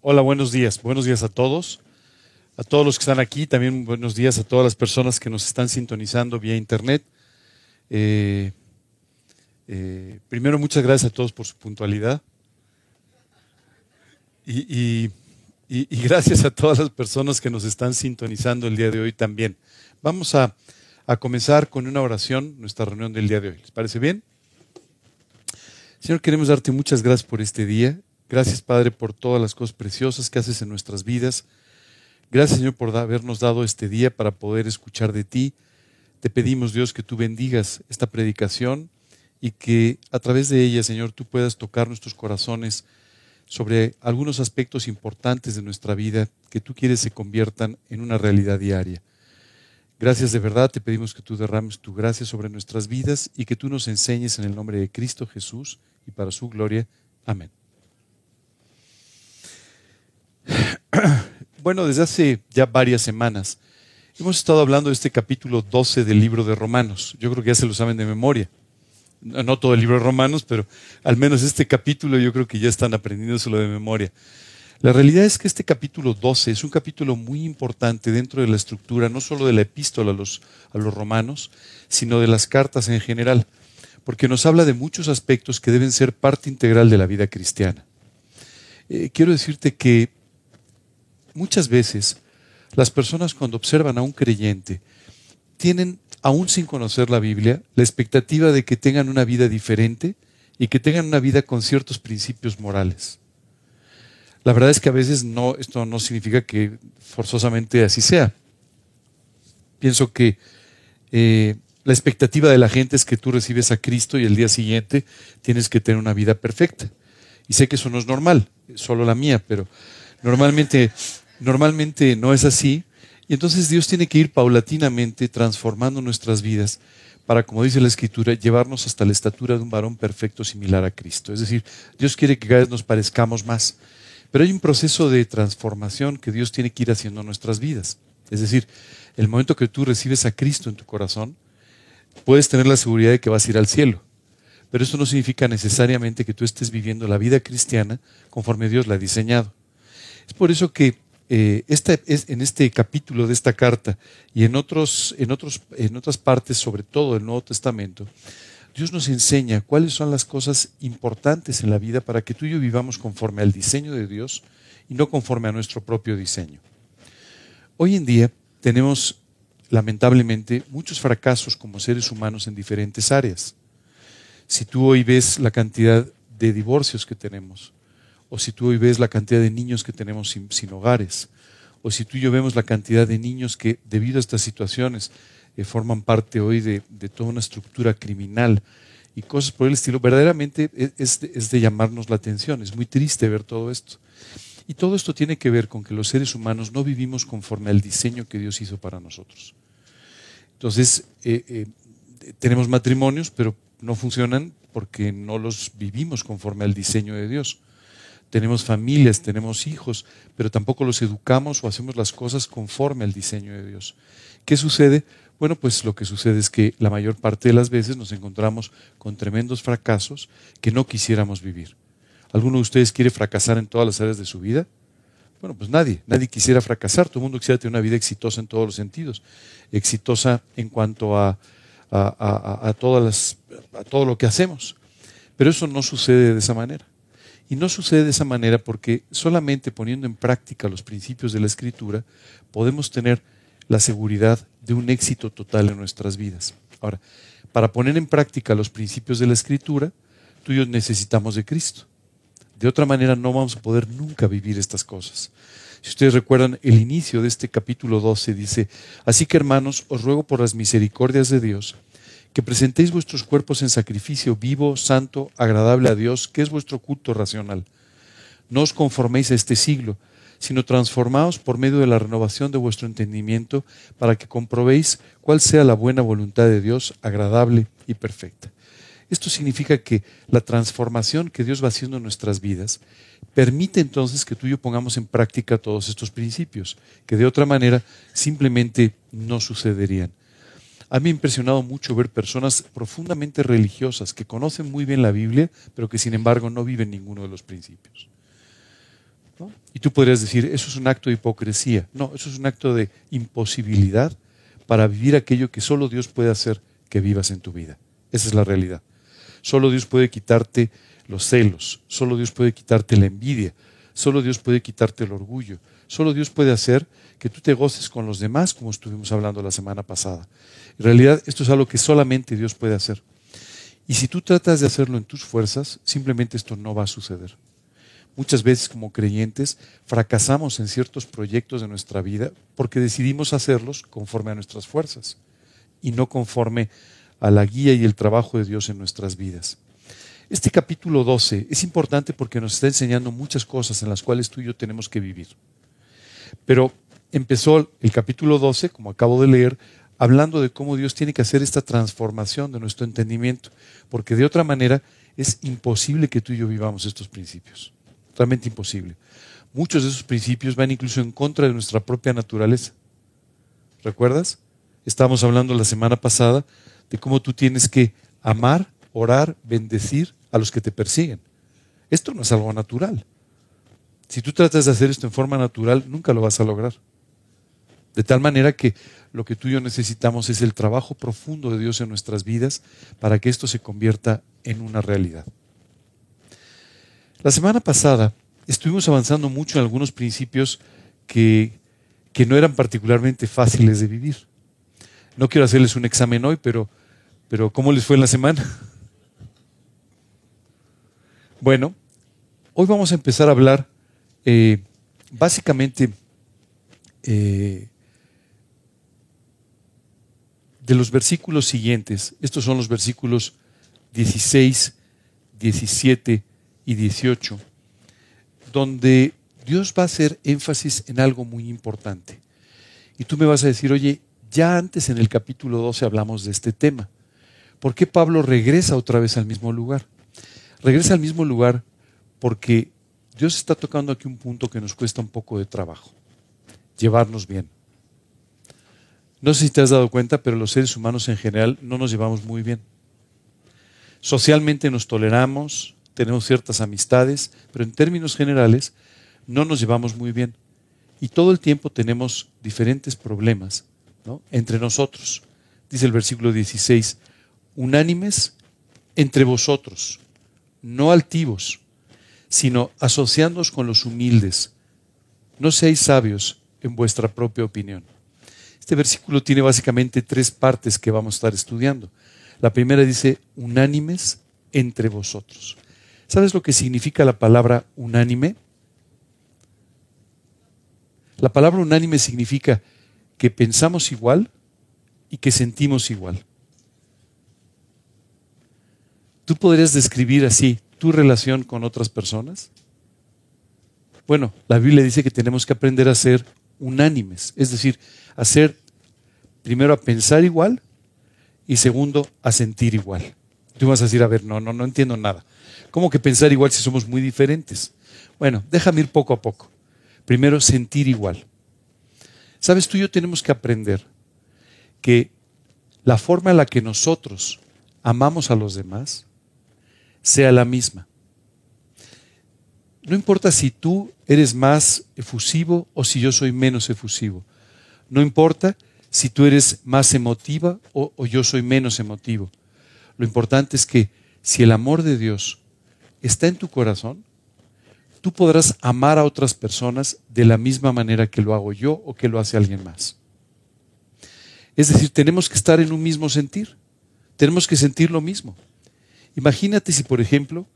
Hola, buenos días. Buenos días a todos. A todos los que están aquí, también buenos días a todas las personas que nos están sintonizando vía internet. Eh, eh, primero, muchas gracias a todos por su puntualidad. Y, gracias a todas las personas que nos están sintonizando el día de hoy también. Vamos a, a comenzar con una oración, nuestra reunión del día de hoy. ¿Les parece bien? Señor, queremos darte muchas gracias por este día. Gracias, Padre, por todas las cosas preciosas que haces en nuestras vidas. Gracias, Señor, por habernos dado este día para poder escuchar de ti. Te pedimos, Dios, que tú bendigas esta predicación y que a través de ella, Señor, tú puedas tocar nuestros corazones sobre algunos aspectos importantes de nuestra vida que tú quieres se conviertan en una realidad diaria. Gracias de verdad, te pedimos que tú derrames tu gracia sobre nuestras vidas y que tú nos enseñes en el nombre de Cristo Jesús y para su gloria. Amén. Bueno, desde hace ya varias semanas hemos estado hablando de este capítulo 12 del libro de Romanos. Yo creo que ya se lo saben de memoria. No todo el libro de Romanos, pero al menos este capítulo yo creo que ya están aprendiéndoselo de memoria. La realidad es que este capítulo 12 es un capítulo muy importante dentro de la estructura, no solo de la epístola a los, a los romanos, sino de las cartas en general, porque nos habla de muchos aspectos que deben ser parte integral de la vida cristiana. Eh, quiero decirte que muchas veces las personas cuando observan a un creyente tienen, aún sin conocer la Biblia, la expectativa de que tengan una vida diferente y que tengan una vida con ciertos principios morales. La verdad es que a veces no, esto no significa que forzosamente así sea. Pienso que eh, la expectativa de la gente es que tú recibes a Cristo y el día siguiente tienes que tener una vida perfecta. Y sé que eso no es normal, solo la mía, pero normalmente Normalmente no es así. Y entonces Dios tiene que ir paulatinamente transformando nuestras vidas para, como dice la Escritura, llevarnos hasta la estatura de un varón perfecto similar a Cristo. Es decir, Dios quiere que cada vez nos parezcamos más. Pero hay un proceso de transformación que Dios tiene que ir haciendo en nuestras vidas. Es decir, el momento que tú recibes a Cristo en tu corazón, puedes tener la seguridad de que vas a ir al cielo. Pero eso no significa necesariamente que tú estés viviendo la vida cristiana conforme Dios la ha diseñado. Es por eso que eh, es, en este capítulo de esta carta y en, en, otros, en otras partes, sobre todo el Nuevo Testamento, Dios nos enseña cuáles son las cosas importantes en la vida para que tú y yo vivamos conforme al diseño de Dios y no conforme a nuestro propio diseño. Hoy en día tenemos, lamentablemente, muchos fracasos como seres humanos en diferentes áreas. Si tú hoy ves la cantidad de divorcios que tenemos, o si tú hoy ves la cantidad de niños que tenemos sin, hogares, o si tú y yo vemos la cantidad de niños que debido a estas situaciones eh, forman parte hoy de, toda una estructura criminal y cosas por el estilo, verdaderamente es, es de llamarnos la atención, es muy triste ver todo esto. Y todo esto tiene que ver con que los seres humanos no vivimos conforme al diseño que Dios hizo para nosotros. Entonces, eh, eh, tenemos matrimonios, pero no funcionan porque no los vivimos conforme al diseño de Dios tenemos familias, tenemos hijos, pero tampoco los educamos o hacemos las cosas conforme al diseño de Dios. ¿Qué sucede? Bueno, pues lo que sucede es que la mayor parte de las veces nos encontramos con tremendos fracasos que no quisiéramos vivir. ¿Alguno de ustedes quiere fracasar en todas las áreas de su vida? Bueno, pues nadie, nadie quisiera fracasar, todo el mundo quisiera tener una vida exitosa en todos los sentidos, exitosa en cuanto a, a, todas las, a todo lo que hacemos. Pero eso no sucede de esa manera. Y no sucede de esa manera porque solamente poniendo en práctica los principios de la Escritura podemos tener la seguridad de un éxito total en nuestras vidas. Ahora, para poner en práctica los principios de la Escritura, tú y yo necesitamos de Cristo. De otra manera no vamos a poder nunca vivir estas cosas. Si ustedes recuerdan, el inicio de este capítulo 12 dice, así que hermanos, os ruego por las misericordias de Dios, que presentéis vuestros cuerpos en sacrificio vivo, santo, agradable a Dios, que es vuestro culto racional. No os conforméis a este siglo, sino transformaos por medio de la renovación de vuestro entendimiento, para que comprobéis cuál sea la buena voluntad de Dios, agradable y perfecta. Esto significa que la transformación que Dios va haciendo en nuestras vidas permite entonces que tú y yo pongamos en práctica todos estos principios, que de otra manera simplemente no sucederían. A mí me ha impresionado mucho ver personas profundamente religiosas que conocen muy bien la Biblia, pero que sin embargo no viven ninguno de los principios. Y tú podrías decir, eso es un acto de hipocresía. No, eso es un acto de imposibilidad para vivir aquello que solo Dios puede hacer que vivas en tu vida. Esa es la realidad. Solo Dios puede quitarte los celos, solo Dios puede quitarte la envidia, solo Dios puede quitarte el orgullo, solo Dios puede hacer que tú te goces con los demás, como estuvimos hablando la semana pasada. En realidad, esto es algo que solamente Dios puede hacer. Y si tú tratas de hacerlo en tus fuerzas, simplemente esto no va a suceder. Muchas veces como creyentes fracasamos en ciertos proyectos de nuestra vida porque decidimos hacerlos conforme a nuestras fuerzas y no conforme a la guía y el trabajo de Dios en nuestras vidas. Este capítulo 12 es importante porque nos está enseñando muchas cosas en las cuales tú y yo tenemos que vivir. Pero empezó el capítulo 12, como acabo de leer, hablando de cómo Dios tiene que hacer esta transformación de nuestro entendimiento, porque de otra manera es imposible que tú y yo vivamos estos principios, realmente imposible. Muchos de esos principios van incluso en contra de nuestra propia naturaleza. ¿Recuerdas? Estábamos hablando la semana pasada de cómo tú tienes que amar, orar, bendecir a los que te persiguen. Esto no es algo natural. Si tú tratas de hacer esto en forma natural, nunca lo vas a lograr. De tal manera que lo que tú y yo necesitamos es el trabajo profundo de Dios en nuestras vidas para que esto se convierta en una realidad. La semana pasada estuvimos avanzando mucho en algunos principios que, que no eran particularmente fáciles de vivir. No quiero hacerles un examen hoy, pero, pero ¿cómo les fue en la semana? Bueno, hoy vamos a empezar a hablar eh, básicamente eh, de los versículos siguientes. Estos son los versículos 16, 17 y 18, donde Dios va a hacer énfasis en algo muy importante. Y tú me vas a decir, oye, ya antes en el capítulo 12 hablamos de este tema. ¿Por qué Pablo regresa otra vez al mismo lugar? Regresa al mismo lugar porque Dios está tocando aquí un punto que nos cuesta un poco de trabajo, llevarnos bien. No sé si te has dado cuenta, pero los seres humanos en general no nos llevamos muy bien. Socialmente nos toleramos, tenemos ciertas amistades, pero en términos generales no nos llevamos muy bien. Y todo el tiempo tenemos diferentes problemas entre nosotros. Dice el versículo 16, unánimes entre vosotros, no altivos, sino asociándoos con los humildes. No seáis sabios en vuestra propia opinión. Este versículo tiene básicamente tres partes que vamos a estar estudiando. La primera dice, unánimes entre vosotros. ¿Sabes lo que significa la palabra unánime? La palabra unánime significa que pensamos igual y que sentimos igual. ¿Tú podrías describir así tu relación con otras personas? Bueno, la Biblia dice que tenemos que aprender a ser unánimes, es decir, hacer primero a pensar igual y segundo a sentir igual. Tú vas a decir, a ver, no, no, no entiendo nada. ¿Cómo que pensar igual si somos muy diferentes? Bueno, déjame ir poco a poco. Primero, sentir igual. Sabes, tú y yo tenemos que aprender que la forma en la que nosotros amamos a los demás sea la misma. No importa si tú eres más efusivo o si yo soy menos efusivo. No importa si tú eres más emotiva o, o, yo soy menos emotivo. Lo importante es que si el amor de Dios está en tu corazón, tú podrás amar a otras personas de la misma manera que lo hago yo o que lo hace alguien más. Es decir, tenemos que estar en un mismo sentir. Tenemos que sentir lo mismo. Imagínate si, por ejemplo,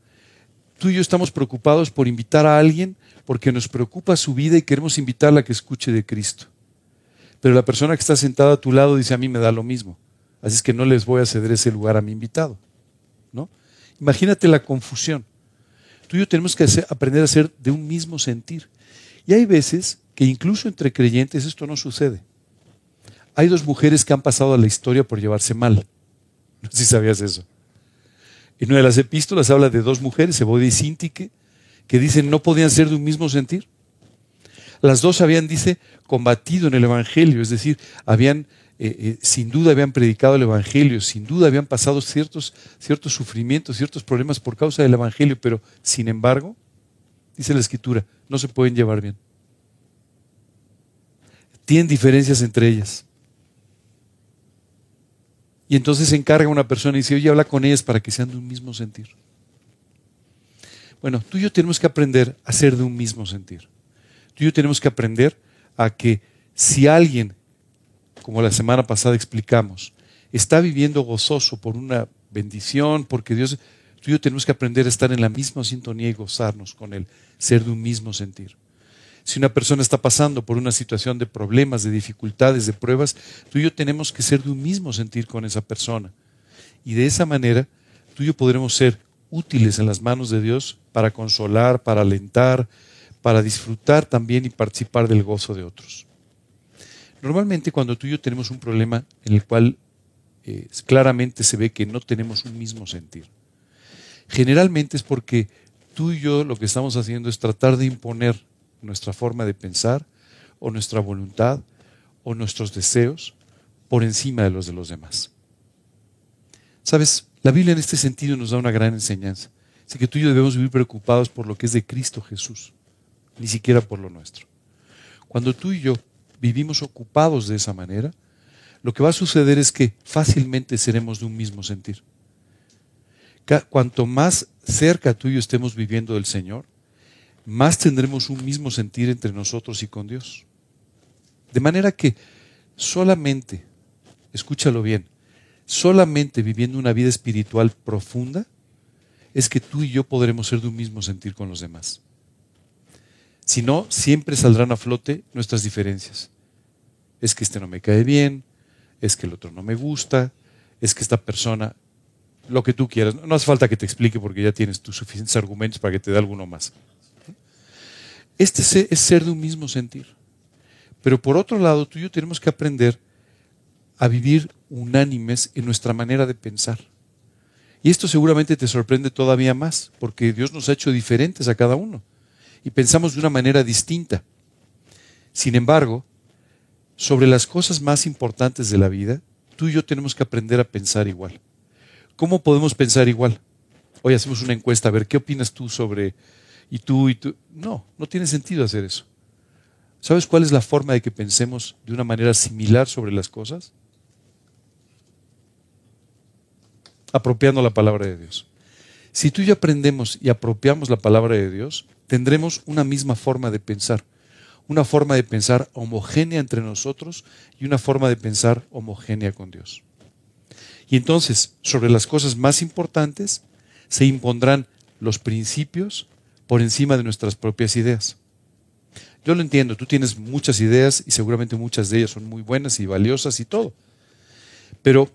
tú y yo estamos preocupados por invitar a alguien porque nos preocupa su vida y queremos invitarla a que escuche de Cristo. Pero la persona que está sentada a tu lado dice, a mí me da lo mismo. Así es que no les voy a ceder ese lugar a mi invitado. ¿no? Imagínate la confusión. Tú y yo tenemos que aprender a ser de un mismo sentir. Y hay veces que incluso entre creyentes esto no sucede. Hay dos mujeres que han pasado a la historia por llevarse mal. No sé si sabías eso. En una de las epístolas habla de dos mujeres, Ebodia y Sintique, que dicen no podían ser de un mismo sentir. Las dos habían, dice, combatido en el Evangelio, es decir, habían, eh, eh, sin duda habían predicado el Evangelio, sin duda habían pasado ciertos, ciertos sufrimientos, ciertos problemas por causa del Evangelio, pero sin embargo, dice la escritura, no se pueden llevar bien. Tienen diferencias entre ellas. Y entonces se encarga una persona y dice, oye, habla con ellas para que sean de un mismo sentir. Bueno, tú y yo tenemos que aprender a ser de un mismo sentir. Tú y yo tenemos que aprender a que si alguien, como la semana pasada explicamos, está viviendo gozoso por una bendición, porque Dios, tú y yo tenemos que aprender a estar en la misma sintonía y gozarnos con Él, ser de un mismo sentir. Si una persona está pasando por una situación de problemas, de dificultades, de pruebas, tú y yo tenemos que ser de un mismo sentir con esa persona. Y de esa manera, tú y yo podremos ser útiles en las manos de Dios para consolar, para alentar, para disfrutar también y participar del gozo de otros. Normalmente cuando tú y yo tenemos un problema en el cual eh, claramente se ve que no tenemos un mismo sentir, generalmente es porque tú y yo lo que estamos haciendo es tratar de imponer nuestra forma de pensar o nuestra voluntad o nuestros deseos por encima de los de los demás. Sabes, la Biblia en este sentido nos da una gran enseñanza. Así que tú y yo debemos vivir preocupados por lo que es de Cristo Jesús, ni siquiera por lo nuestro. Cuando tú y yo vivimos ocupados de esa manera, lo que va a suceder es que fácilmente seremos de un mismo sentir. Cuanto más cerca tú y yo estemos viviendo del Señor, más tendremos un mismo sentir entre nosotros y con Dios. De manera que solamente, escúchalo bien, solamente viviendo una vida espiritual profunda es que tú y yo podremos ser de un mismo sentir con los demás. Si no, siempre saldrán a flote nuestras diferencias. Es que este no me cae bien, es que el otro no me gusta, es que esta persona, lo que tú quieras. No hace falta que te explique porque ya tienes tus suficientes argumentos para que te dé alguno más. Este es ser de un mismo sentir. Pero por otro lado, tú y yo tenemos que aprender a vivir unánimes en nuestra manera de pensar. Y esto seguramente te sorprende todavía más, porque Dios nos ha hecho diferentes a cada uno y pensamos de una manera distinta. Sin embargo, sobre las cosas más importantes de la vida, tú y yo tenemos que aprender a pensar igual. ¿Cómo podemos pensar igual? Hoy hacemos una encuesta, a ver, ¿qué opinas tú sobre y tú y tú. No, no tiene sentido hacer eso. ¿Sabes cuál es la forma de que pensemos de una manera similar sobre las cosas? Apropiando la palabra de Dios. Si tú y yo aprendemos y apropiamos la palabra de Dios, tendremos una misma forma de pensar, una forma de pensar homogénea entre nosotros y una forma de pensar homogénea con Dios. Y entonces, sobre las cosas más importantes, se impondrán los principios por encima de nuestras propias ideas. Yo lo entiendo, tú tienes muchas ideas y seguramente muchas de ellas son muy buenas y valiosas y todo. Pero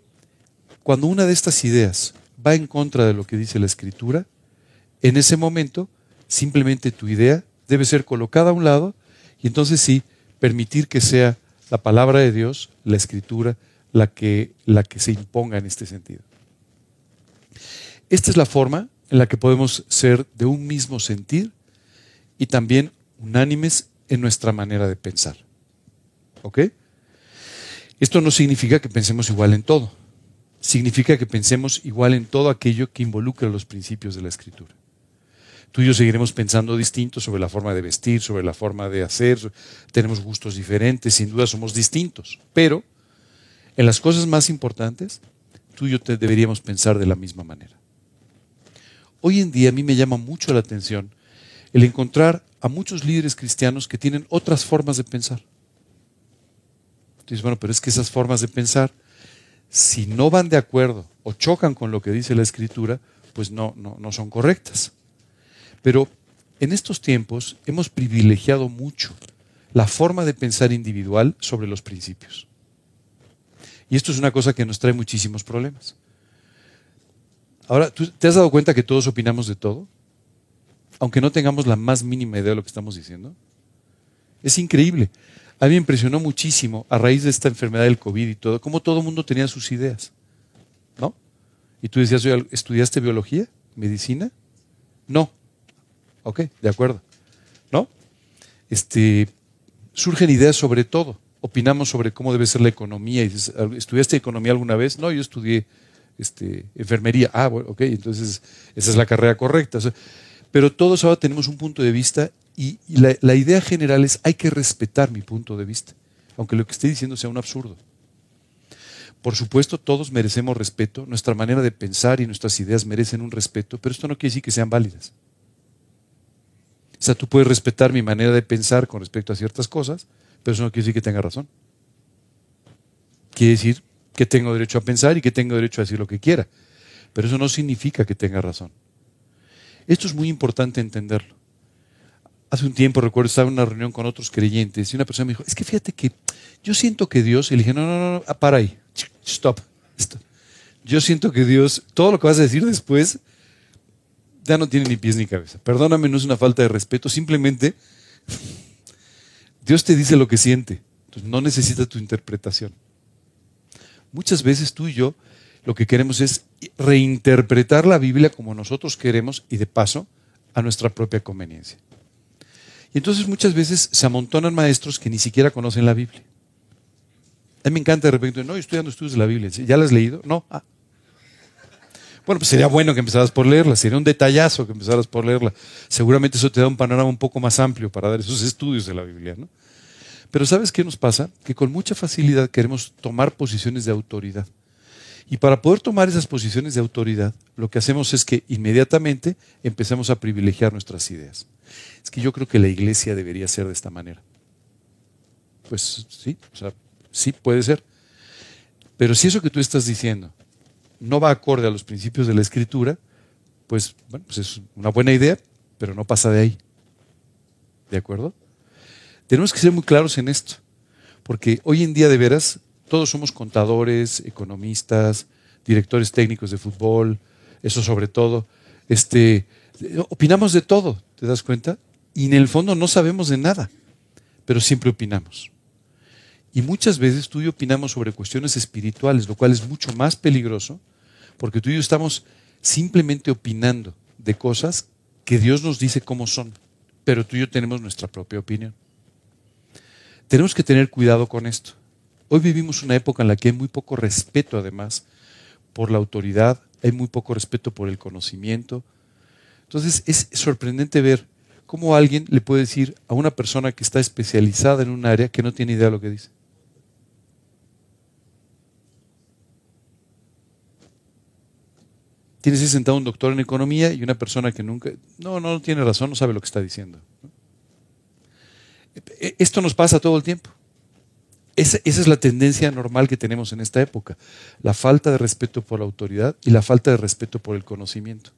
cuando una de estas ideas va en contra de lo que dice la escritura, en ese momento simplemente tu idea debe ser colocada a un lado y entonces sí permitir que sea la palabra de Dios, la escritura, la que, la que se imponga en este sentido. Esta es la forma en la que podemos ser de un mismo sentir y también unánimes en nuestra manera de pensar. ¿Ok? Esto no significa que pensemos igual en todo. Significa que pensemos igual en todo aquello que involucra los principios de la escritura. Tú y yo seguiremos pensando distinto sobre la forma de vestir, sobre la forma de hacer. Tenemos gustos diferentes, sin duda somos distintos. Pero en las cosas más importantes, tú y yo deberíamos pensar de la misma manera. Hoy en día a mí me llama mucho la atención el encontrar a muchos líderes cristianos que tienen otras formas de pensar. Dices, bueno, pero es que esas formas de pensar, si no van de acuerdo o chocan con lo que dice la Escritura, pues no, no, no son correctas. Pero en estos tiempos hemos privilegiado mucho la forma de pensar individual sobre los principios. Y esto es una cosa que nos trae muchísimos problemas. Ahora, ¿tú te has dado cuenta que todos opinamos de todo? Aunque no tengamos la más mínima idea de lo que estamos diciendo. Es increíble. A mí me impresionó muchísimo a raíz de esta enfermedad del COVID y todo, cómo todo el mundo tenía sus ideas. ¿No? Y tú decías, ¿estudiaste biología? ¿Medicina? No. Ok, de acuerdo. ¿No? Este, surgen ideas sobre todo. Opinamos sobre cómo debe ser la economía. ¿Estudiaste economía alguna vez? No, yo estudié este, enfermería. Ah, bueno, ok, entonces esa es la carrera correcta. Pero todos ahora tenemos un punto de vista y, la, idea general es hay que respetar mi punto de vista, aunque lo que esté diciendo sea un absurdo. Por supuesto, todos merecemos respeto, nuestra manera de pensar y nuestras ideas merecen un respeto, pero esto no quiere decir que sean válidas. O sea, tú puedes respetar mi manera de pensar con respecto a ciertas cosas, pero eso no quiere decir que tenga razón. Quiere decir que tengo derecho a pensar y que tengo derecho a decir lo que quiera, pero eso no significa que tenga razón. Esto es muy importante entenderlo. Hace un tiempo recuerdo estaba en una reunión con otros creyentes y una persona me dijo, es que fíjate que yo siento que Dios, y le dije, no, no, no, ah, para ahí, stop, stop. Yo siento que Dios, todo lo que vas a decir después, ya no tiene ni pies ni cabeza. Perdóname, no es una falta de respeto, simplemente Dios te dice lo que siente, entonces no necesita tu interpretación. Muchas veces tú y yo lo que queremos es reinterpretar la Biblia como nosotros queremos y de paso a nuestra propia conveniencia. Y entonces muchas veces se amontonan maestros que ni siquiera conocen la Biblia. A mí me encanta de repente, no, yo estoy dando estudios de la Biblia. ¿Ya la has leído? No. Ah. Bueno, pues sería bueno que empezaras por leerla, sería un detallazo que empezaras por leerla. Seguramente eso te da un panorama un poco más amplio para dar esos estudios de la Biblia, ¿no? Pero ¿sabes qué nos pasa? Que con mucha facilidad queremos tomar posiciones de autoridad. Y para poder tomar esas posiciones de autoridad, lo que hacemos es que inmediatamente empecemos a privilegiar nuestras ideas. Es que yo creo que la iglesia debería ser de esta manera. Pues sí, o sea, sí puede ser. Pero si eso que tú estás diciendo no va acorde a los principios de la escritura, pues, bueno, pues es una buena idea, pero no pasa de ahí. ¿De acuerdo? Tenemos que ser muy claros en esto, porque hoy en día de veras todos somos contadores, economistas, directores técnicos de fútbol, eso sobre todo. Este, opinamos de todo, ¿te das cuenta? Y en el fondo no sabemos de nada, pero siempre opinamos. Y muchas veces tú y yo opinamos sobre cuestiones espirituales, lo cual es mucho más peligroso, porque tú y yo estamos simplemente opinando de cosas que Dios nos dice cómo son, pero tú y yo tenemos nuestra propia opinión. Tenemos que tener cuidado con esto. Hoy vivimos una época en la que hay muy poco respeto, además, por la autoridad, hay muy poco respeto por el conocimiento. Entonces es sorprendente ver cómo alguien le puede decir a una persona que está especializada en un área que no tiene idea de lo que dice. Tienes sentado un doctor en economía y una persona que nunca, no, no tiene razón, no sabe lo que está diciendo. E, esto nos pasa todo el tiempo. Esa, esa, es la tendencia normal que tenemos en esta época. La falta de respeto por la autoridad y la falta de respeto por el conocimiento.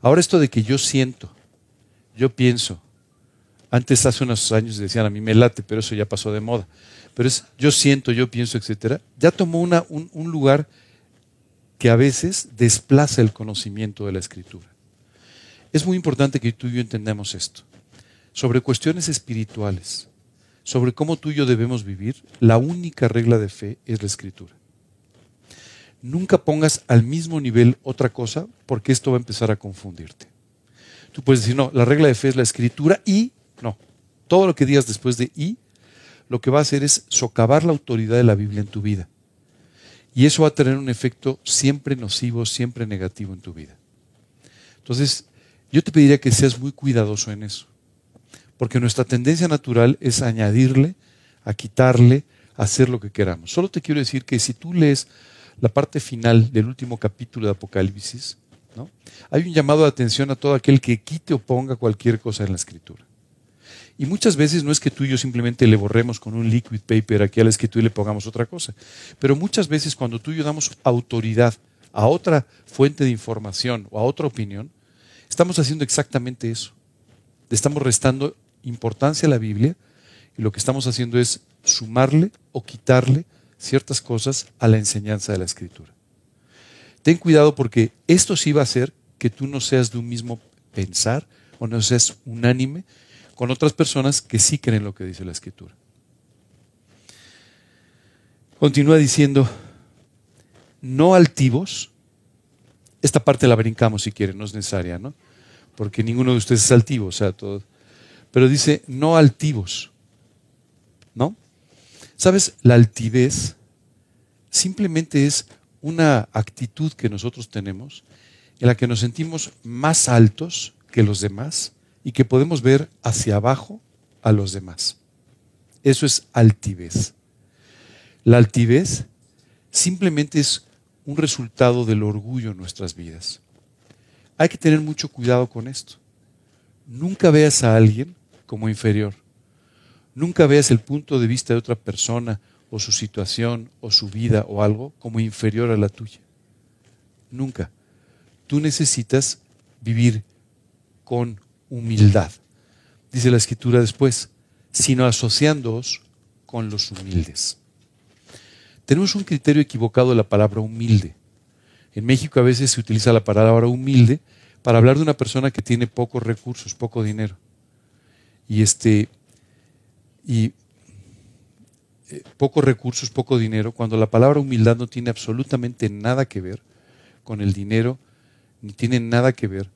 Ahora esto de que yo siento, yo pienso, antes hace unos años decían a mí me late, pero eso ya pasó de moda. Pero es yo siento, yo pienso, etcétera. Ya tomó una, un, un lugar que a veces desplaza el conocimiento de la escritura. Es muy importante que tú y yo entendamos esto. Sobre cuestiones espirituales, sobre cómo tú y yo debemos vivir, la única regla de fe es la escritura. Nunca pongas al mismo nivel otra cosa porque esto va a empezar a confundirte. Tú puedes decir, no, la regla de fe es la escritura y no. Todo lo que digas después de y, lo que va a hacer es socavar la autoridad de la Biblia en tu vida. Y eso va a tener un efecto siempre nocivo, siempre negativo en tu vida. Entonces, yo te pediría que seas muy cuidadoso en eso. Porque nuestra tendencia natural es añadirle, a quitarle, a hacer lo que queramos. Solo te quiero decir que si tú lees la parte final del último capítulo de Apocalipsis, ¿no? hay un llamado de atención a todo aquel que quite o ponga cualquier cosa en la escritura. Y muchas veces no es que tú y yo simplemente le borremos con un liquid paper aquí a la escritura y le pongamos otra cosa. Pero muchas veces cuando tú y yo damos autoridad a otra fuente de información o a otra opinión, estamos haciendo exactamente eso. Le estamos restando importancia a la Biblia y lo que estamos haciendo es sumarle o quitarle ciertas cosas a la enseñanza de la escritura. Ten cuidado porque esto sí va a hacer que tú no seas de un mismo pensar o no seas unánime con otras personas que sí creen lo que dice la escritura. Continúa diciendo, no altivos, esta parte la brincamos si quieren, no es necesaria, ¿no? Porque ninguno de ustedes es altivo, o sea, todo. Pero dice, no altivos, ¿no? ¿Sabes? La altivez simplemente es una actitud que nosotros tenemos en la que nos sentimos más altos que los demás y que podemos ver hacia abajo a los demás. Eso es altivez. La altivez simplemente es un resultado del orgullo en nuestras vidas. Hay que tener mucho cuidado con esto. Nunca veas a alguien como inferior. Nunca veas el punto de vista de otra persona o su situación o su vida o algo como inferior a la tuya. Nunca. Tú necesitas vivir con humildad. Dice la escritura después, sino asociándoos con los humildes. Tenemos un criterio equivocado de la palabra humilde. En México a veces se utiliza la palabra humilde para hablar de una persona que tiene pocos recursos, poco dinero. Y este y eh, pocos recursos, poco dinero, cuando la palabra humildad no tiene absolutamente nada que ver con el dinero, ni tiene nada que ver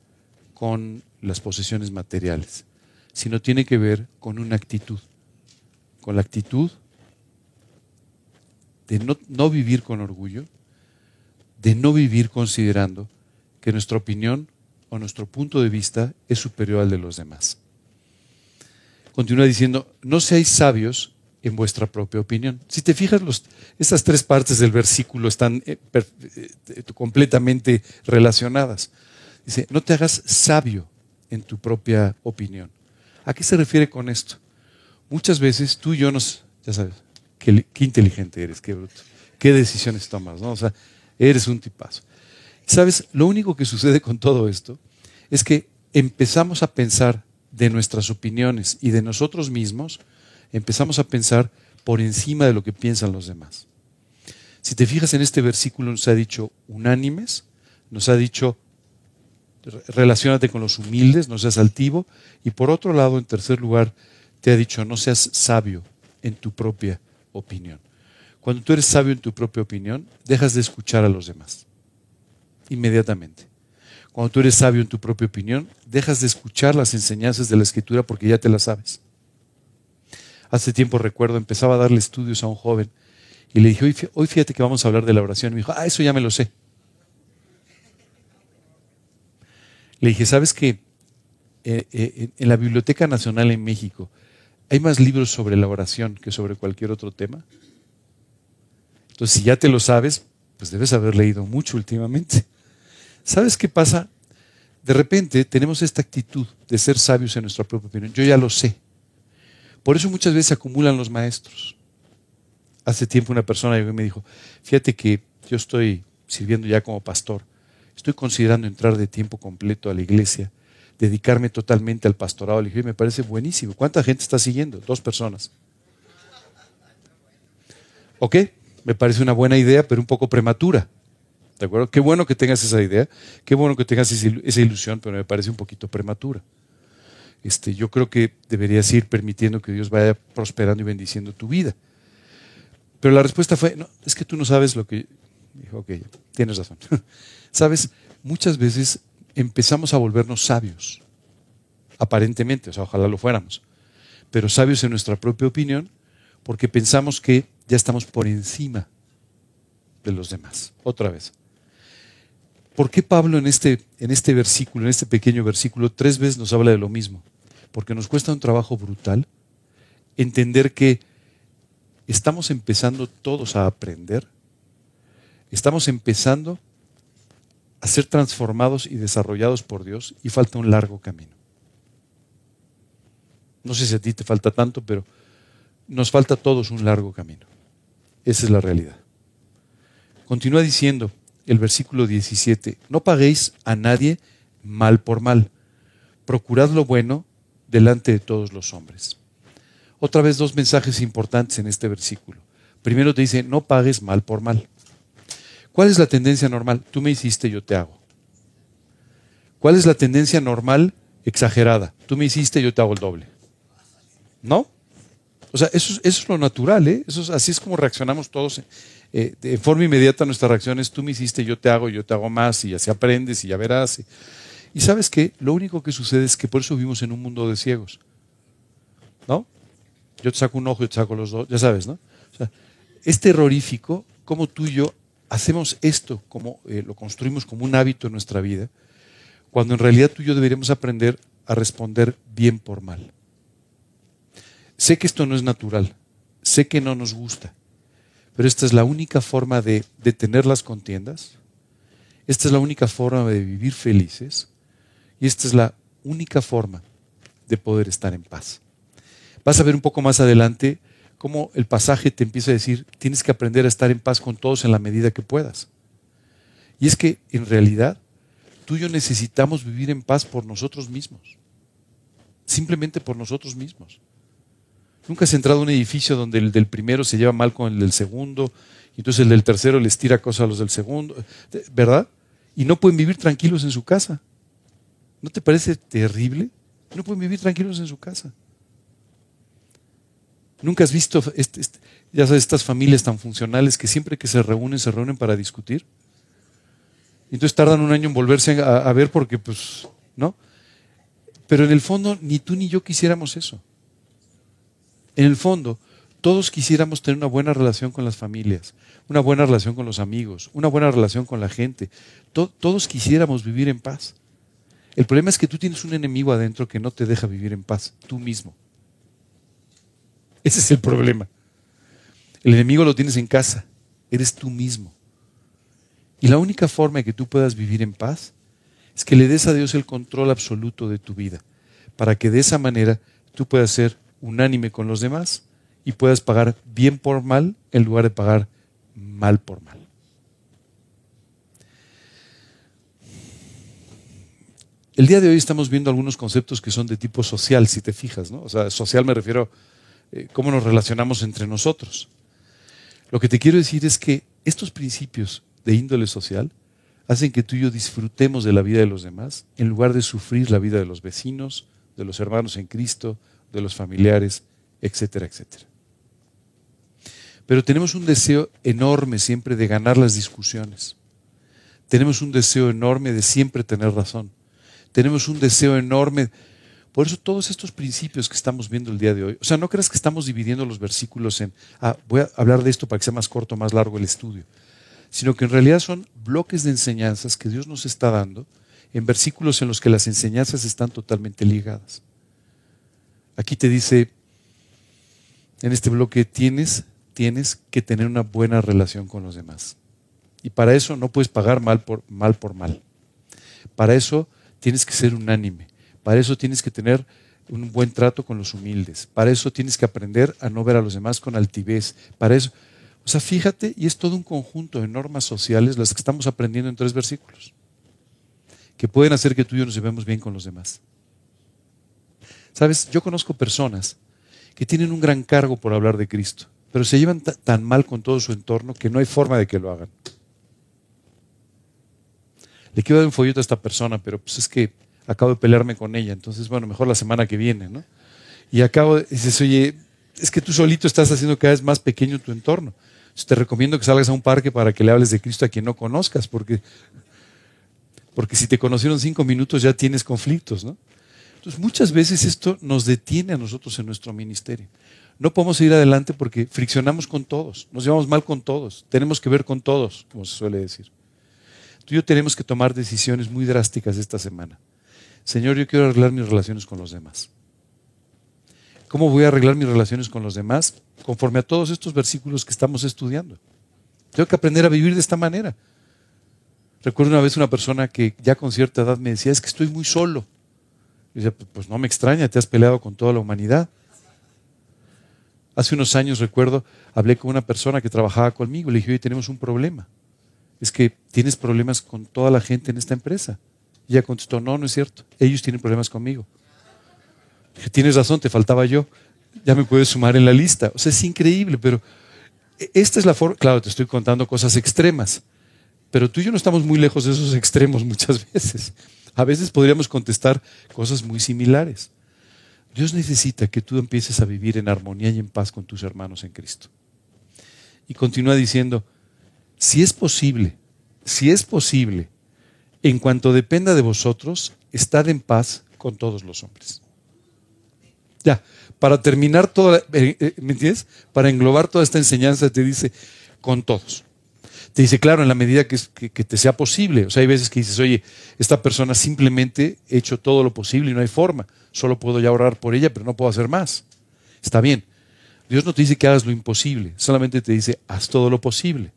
con las posesiones materiales, sino tiene que ver con una actitud, con la actitud de no, no vivir con orgullo, de no vivir considerando que nuestra opinión o nuestro punto de vista es superior al de los demás. Continúa diciendo, no seáis sabios en vuestra propia opinión. Si te fijas, los, estas tres partes del versículo están eh, eh, completamente relacionadas. Dice, no te hagas sabio en tu propia opinión. ¿A qué se refiere con esto? Muchas veces tú y yo nos, ya sabes, qué, inteligente eres, qué bruto, qué decisiones tomas, ¿no? O sea, eres un tipazo. ¿Sabes? Lo único que sucede con todo esto es que empezamos a pensar de nuestras opiniones y de nosotros mismos, empezamos a pensar por encima de lo que piensan los demás. Si te fijas en este versículo nos ha dicho unánimes, nos ha dicho relacionate con los humildes, no seas altivo. Y por otro lado, en tercer lugar, te ha dicho, no seas sabio en tu propia opinión. Cuando tú eres sabio en tu propia opinión, dejas de escuchar a los demás. Inmediatamente. Cuando tú eres sabio en tu propia opinión, dejas de escuchar las enseñanzas de la escritura porque ya te las sabes. Hace tiempo recuerdo, empezaba a darle estudios a un joven y le dije, hoy fíjate que vamos a hablar de la oración. Y me dijo, ah, eso ya me lo sé. Le dije, ¿sabes que eh, eh, en la Biblioteca Nacional en México hay más libros sobre la oración que sobre cualquier otro tema? Entonces, si ya te lo sabes, pues debes haber leído mucho últimamente. ¿Sabes qué pasa? De repente tenemos esta actitud de ser sabios en nuestra propia opinión. Yo ya lo sé. Por eso muchas veces acumulan los maestros. Hace tiempo una persona llegó y me dijo, fíjate que yo estoy sirviendo ya como pastor estoy considerando entrar de tiempo completo a la iglesia, dedicarme totalmente al pastorado. Le dije, me parece buenísimo. ¿Cuánta gente está siguiendo? Dos personas. Ok, me parece una buena idea, pero un poco prematura. ¿De acuerdo? Qué bueno que tengas esa idea, qué bueno que tengas esa ilusión, pero me parece un poquito prematura. Este, yo creo que deberías ir permitiendo que Dios vaya prosperando y bendiciendo tu vida. Pero la respuesta fue, no, es que tú no sabes lo que... Dijo, ok, tienes razón. Sabes, muchas veces empezamos a volvernos sabios, aparentemente, o sea, ojalá lo fuéramos, pero sabios en nuestra propia opinión, porque pensamos que ya estamos por encima de los demás. Otra vez. ¿Por qué Pablo en este, en este versículo, en este pequeño versículo, tres veces nos habla de lo mismo? Porque nos cuesta un trabajo brutal entender que estamos empezando todos a aprender, estamos empezando a ser transformados y desarrollados por Dios y falta un largo camino. No sé si a ti te falta tanto, pero nos falta a todos un largo camino. Esa es la realidad. Continúa diciendo el versículo 17, no paguéis a nadie mal por mal, procurad lo bueno delante de todos los hombres. Otra vez dos mensajes importantes en este versículo. Primero te dice, no pagues mal por mal. ¿Cuál es la tendencia normal? Tú me hiciste, yo te hago. ¿Cuál es la tendencia normal exagerada? Tú me hiciste, yo te hago el doble. ¿No? O sea, eso, es lo natural, ¿eh? Eso así es como reaccionamos todos. Eh, de forma inmediata nuestra reacción es, tú me hiciste, yo te hago, yo te hago más, y así aprendes y ya verás. Y, sabes qué? Lo único que sucede es que por eso vivimos en un mundo de ciegos. ¿No? Yo te saco un ojo, yo te saco los dos, ya sabes, ¿no? Es terrorífico como tú y yo hacemos esto, como eh, lo construimos como un hábito en nuestra vida, cuando en realidad tú y yo deberíamos aprender a responder bien por mal. Sé que esto no es natural, sé que no nos gusta, pero esta es la única forma de detener las contiendas, esta es la única forma de vivir felices y esta es la única forma de poder estar en paz. Vas a ver un poco más adelante cómo el pasaje te empieza a decir, tienes que aprender a estar en paz con todos en la medida que puedas. Y es que en realidad tú y yo necesitamos vivir en paz por nosotros mismos. Simplemente por nosotros mismos. Nunca has entrado a un edificio donde el del primero se lleva mal con el del segundo, y entonces el del tercero les tira cosas a los del segundo, ¿verdad? Y no pueden vivir tranquilos en su casa. ¿No te parece terrible? No pueden vivir tranquilos en su casa. Nunca has visto este, este, estas familias tan funcionales que siempre que se reúnen, se reúnen para discutir. Y entonces tardan un año en volverse a, a ver porque, pues, ¿no? Pero en el fondo, ni tú ni yo quisiéramos eso. En el fondo, todos quisiéramos tener una buena relación con las familias, una buena relación con los amigos, una buena relación con la gente. todos quisiéramos vivir en paz. El problema es que tú tienes un enemigo adentro que no te deja vivir en paz, tú mismo. Ese es el problema. El enemigo lo tienes en casa, eres tú mismo. Y la única forma de que tú puedas vivir en paz es que le des a Dios el control absoluto de tu vida, para que de esa manera tú puedas ser unánime con los demás y puedas pagar bien por mal en lugar de pagar mal por mal. El día de hoy estamos viendo algunos conceptos que son de tipo social, si te fijas, ¿no? O sea, social me refiero a eh, cómo nos relacionamos entre nosotros. Lo que te quiero decir es que estos principios de índole social hacen que tú y yo disfrutemos de la vida de los demás en lugar de sufrir la vida de los vecinos, de los hermanos en Cristo, de los familiares, etcétera, etcétera. Pero tenemos un deseo enorme siempre de ganar las discusiones. Tenemos un deseo enorme de siempre tener razón. Tenemos un deseo enorme. Por eso todos estos principios que estamos viendo el día de hoy, o sea, no creas que estamos dividiendo los versículos en, ah, voy a hablar de esto para que sea más corto, más largo el estudio, sino que en realidad son bloques de enseñanzas que Dios nos está dando en versículos en los que las enseñanzas están totalmente ligadas. Aquí te dice, en este bloque tienes, tienes que tener una buena relación con los demás. Y para eso no puedes pagar mal por mal. Por mal. Para eso tienes que ser unánime. Para eso tienes que tener un buen trato con los humildes. Para eso tienes que aprender a no ver a los demás con altivez. Para eso, o sea, fíjate, y es todo un conjunto de normas sociales las que estamos aprendiendo en tres versículos, que pueden hacer que tú y yo nos llevemos bien con los demás. Sabes, yo conozco personas que tienen un gran cargo por hablar de Cristo, pero se llevan tan mal con todo su entorno que no hay forma de que lo hagan. Le quiero dar un folleto a esta persona, pero pues es que acabo de pelearme con ella, entonces bueno, mejor la semana que viene, ¿no? Y acabo, de, dices, oye, es que tú solito estás haciendo cada vez más pequeño tu entorno. te recomiendo que salgas a un parque para que le hables de Cristo a quien no conozcas, porque, porque si te conocieron cinco minutos ya tienes conflictos, ¿no? Entonces, muchas veces esto nos detiene a nosotros en nuestro ministerio. No podemos ir adelante porque friccionamos con todos, nos llevamos mal con todos, tenemos que ver con todos, como se suele decir. Tú y yo tenemos que tomar decisiones muy drásticas esta semana. Señor, yo quiero arreglar mis relaciones con los demás. ¿Cómo voy a arreglar mis relaciones con los demás? Conforme a todos estos versículos que estamos estudiando. Tengo que aprender a vivir de esta manera. Recuerdo una vez una persona que ya con cierta edad me decía, es que estoy muy solo. Pues, pues no me extraña, te has peleado con toda la humanidad. Hace unos años, recuerdo, hablé con una persona que trabajaba conmigo. Le dije, oye, tenemos un problema. Es que tienes problemas con toda la gente en esta empresa. Y ella contestó, no, no es cierto. Ellos tienen problemas conmigo. dije, tienes razón, te faltaba yo. Ya me puedes sumar en la lista. O sea, es increíble, pero esta es la forma. Claro, te estoy contando cosas extremas. Pero tú y yo no estamos muy lejos de esos extremos muchas veces. A veces podríamos contestar cosas muy similares. Dios necesita que tú empieces a vivir en armonía y en paz con tus hermanos en Cristo. Y continúa diciendo, si es posible, si es posible, en cuanto dependa de vosotros, estad en paz con todos los hombres. Ya, para terminar toda, eh, eh, ¿me entiendes? Para englobar toda esta enseñanza te dice, con todos. Te dice, claro, en la medida que, que, te sea posible. O sea, hay veces que dices, oye, esta persona simplemente ha hecho todo lo posible y no hay forma. Solo puedo ya orar por ella, pero no puedo hacer más. Está bien. Dios no te dice que hagas lo imposible, solamente te dice, haz todo lo posible.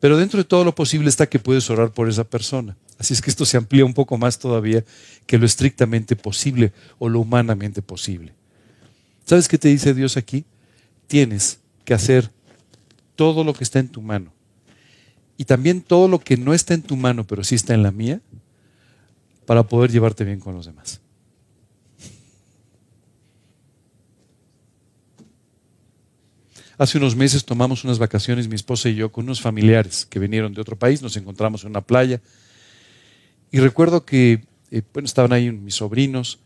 Pero dentro de todo lo posible está que puedes orar por esa persona. Así es que esto se amplía un poco más todavía que lo estrictamente posible o lo humanamente posible. ¿Sabes qué te dice Dios aquí? Tienes que hacer todo lo que está en tu mano y también todo lo que no está en tu mano, pero sí está en la mía, para poder llevarte bien con los demás. Hace unos meses tomamos unas vacaciones, mi esposa y yo, con unos familiares que vinieron de otro país, nos encontramos en una playa. Y recuerdo que, eh, bueno, estaban ahí mis sobrinos,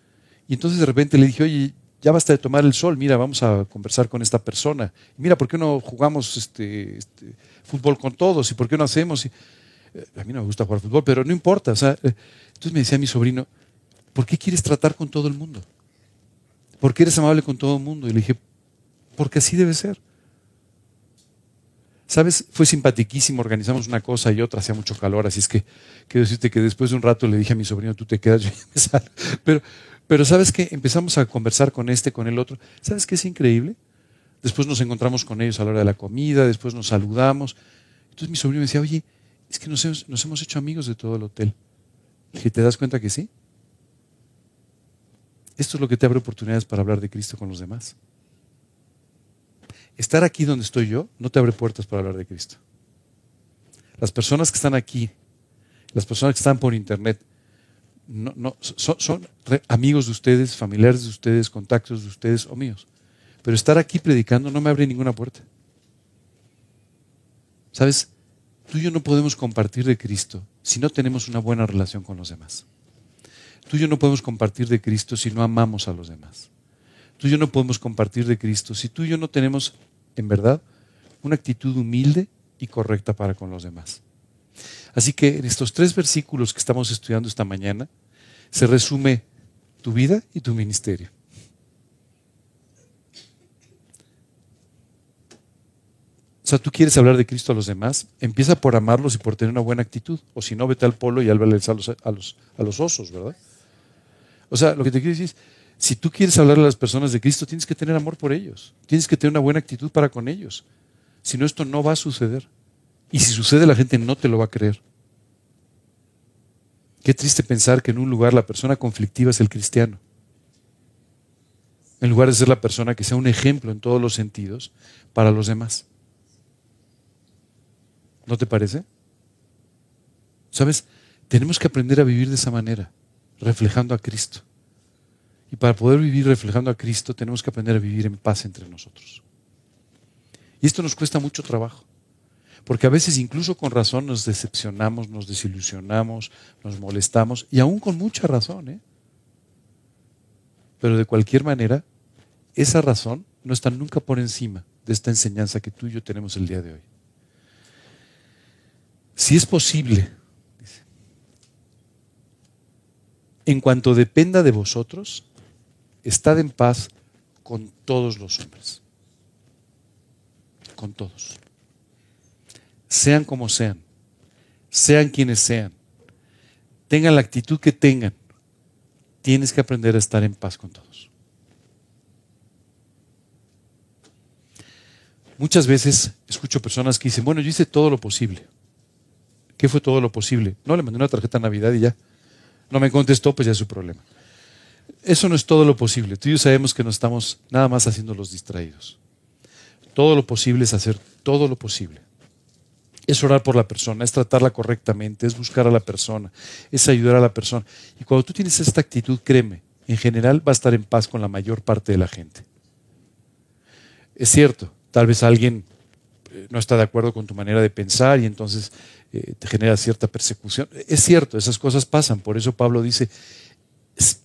y entonces de repente le dije, oye, ya basta de tomar el sol, mira, vamos a conversar con esta persona. Mira, ¿por qué no jugamos este, este fútbol con todos? ¿Y por qué no hacemos? Eh, a mí no me gusta jugar fútbol, pero no importa. Eh, entonces me decía mi sobrino, ¿por qué quieres tratar con todo el mundo? ¿Por qué eres amable con todo el mundo? Y le dije, porque así debe ser. ¿Sabes? Fue simpatiquísimo, organizamos una cosa y otra, hacía mucho calor, así es que quiero decirte que después de un rato le dije a mi sobrino, tú te quedas, yo ya me salgo. Pero, pero ¿sabes qué? Empezamos a conversar con este, con el otro. ¿Sabes qué es increíble? Después nos encontramos con ellos a la hora de la comida, después nos saludamos. Entonces mi sobrino me decía, oye, es que nos hemos, hecho amigos de todo el hotel. ¿Y te das cuenta que sí? Esto es lo que te abre oportunidades para hablar de Cristo con los demás. Estar aquí donde estoy yo no te abre puertas para hablar de Cristo. Las personas que están aquí, las personas que están por internet, no, son, amigos de ustedes, familiares de ustedes, contactos de ustedes o míos. Pero estar aquí predicando no me abre ninguna puerta. ¿Sabes? Tú y yo no podemos compartir de Cristo si no tenemos una buena relación con los demás. Tú y yo no podemos compartir de Cristo si no amamos a los demás. Tú y yo no podemos compartir de Cristo si tú y yo no tenemos, en verdad, una actitud humilde y correcta para con los demás. Así que en estos tres versículos que estamos estudiando esta mañana, se resume tu vida y tu ministerio. O sea, tú quieres hablar de Cristo a los demás, empieza por amarlos y por tener una buena actitud. O si no, vete al polo y álvales a los, a los, a los osos, ¿verdad? O sea, lo que te quiero decir es, si tú quieres hablar a las personas de Cristo, tienes que tener amor por ellos. Tienes que tener una buena actitud para con ellos. Si no, esto no va a suceder. Y si sucede, la gente no te lo va a creer. Qué triste pensar que en un lugar la persona conflictiva es el cristiano. En lugar de ser la persona que sea un ejemplo en todos los sentidos para los demás. ¿No te parece? ¿Sabes? Tenemos que aprender a vivir de esa manera, reflejando a Cristo. Y para poder vivir reflejando a Cristo tenemos que aprender a vivir en paz entre nosotros. Y esto nos cuesta mucho trabajo. Porque a veces incluso con razón nos decepcionamos, nos desilusionamos, nos molestamos, y aún con mucha razón. ¿eh? Pero de cualquier manera, esa razón no está nunca por encima de esta enseñanza que tú y yo tenemos el día de hoy. Si es posible, en cuanto dependa de vosotros, estad en paz con todos los hombres. Con todos sean como sean, sean quienes sean, tengan la actitud que tengan, tienes que aprender a estar en paz con todos. Muchas veces escucho personas que dicen, bueno, yo hice todo lo posible. ¿Qué fue todo lo posible? No, le mandé una tarjeta de Navidad y ya. No me contestó, pues ya es su problema. Eso no es todo lo posible. Tú y yo sabemos que no estamos nada más haciendo los distraídos. Todo lo posible es hacer todo lo posible es orar por la persona, es tratarla correctamente, es buscar a la persona, es ayudar a la persona. Y cuando tú tienes esta actitud, créeme, en general va a estar en paz con la mayor parte de la gente. Es cierto, tal vez alguien eh, no está de acuerdo con tu manera de pensar y entonces eh, te genera cierta persecución. Es cierto, esas cosas pasan, por eso Pablo dice,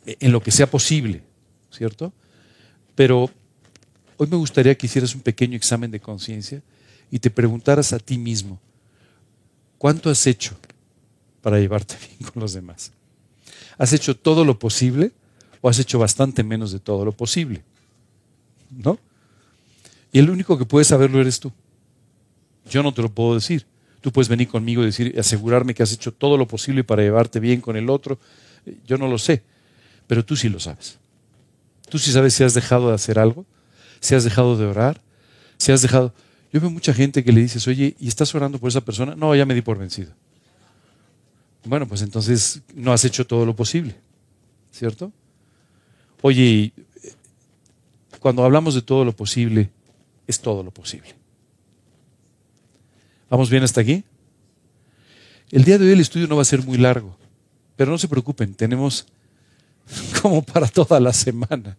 en lo que sea posible, ¿cierto? Pero hoy me gustaría que hicieras un pequeño examen de conciencia y te preguntaras a ti mismo, ¿Cuánto has hecho para llevarte bien con los demás? ¿Has hecho todo lo posible o has hecho bastante menos de todo lo posible? ¿No? Y el único que puede saberlo eres tú. Yo no te lo puedo decir, Tú puedes venir conmigo y decir, asegurarme que has hecho todo lo posible para llevarte bien con el otro. Yo no lo sé, pero tú sí lo sabes. Tú sí sabes si has dejado de hacer algo, si has dejado de orar, si has dejado... Yo veo mucha gente que le dices, oye, ¿y estás orando por esa persona? No, ya me di por vencido. Bueno, pues entonces no has hecho todo lo posible, ¿cierto? Oye, cuando hablamos de todo lo posible, es todo lo posible. ¿Vamos bien hasta aquí? El día de hoy el estudio no va a ser muy largo, pero no se preocupen, tenemos como para toda la semana.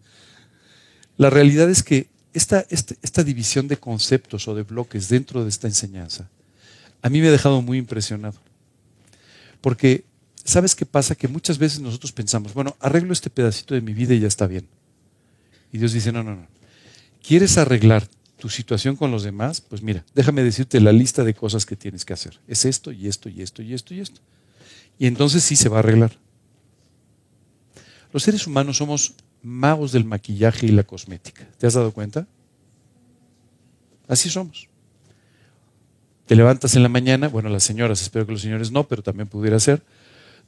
La realidad es que esta, esta, esta, división de conceptos o de bloques dentro de esta enseñanza a mí me ha dejado muy impresionado. Porque, ¿sabes qué pasa? Que muchas veces nosotros pensamos, bueno, arreglo este pedacito de mi vida y ya está bien. Y Dios dice, no, no, no. ¿Quieres arreglar tu situación con los demás, pues mira, déjame decirte la lista de cosas que tienes que hacer. Es esto y esto y esto y esto y esto. Y entonces sí se va a arreglar. Los seres humanos somos magos del maquillaje y la cosmética. ¿Te has dado cuenta? Así somos. Te levantas en la mañana, bueno, las señoras, espero que los señores no, pero también pudiera ser.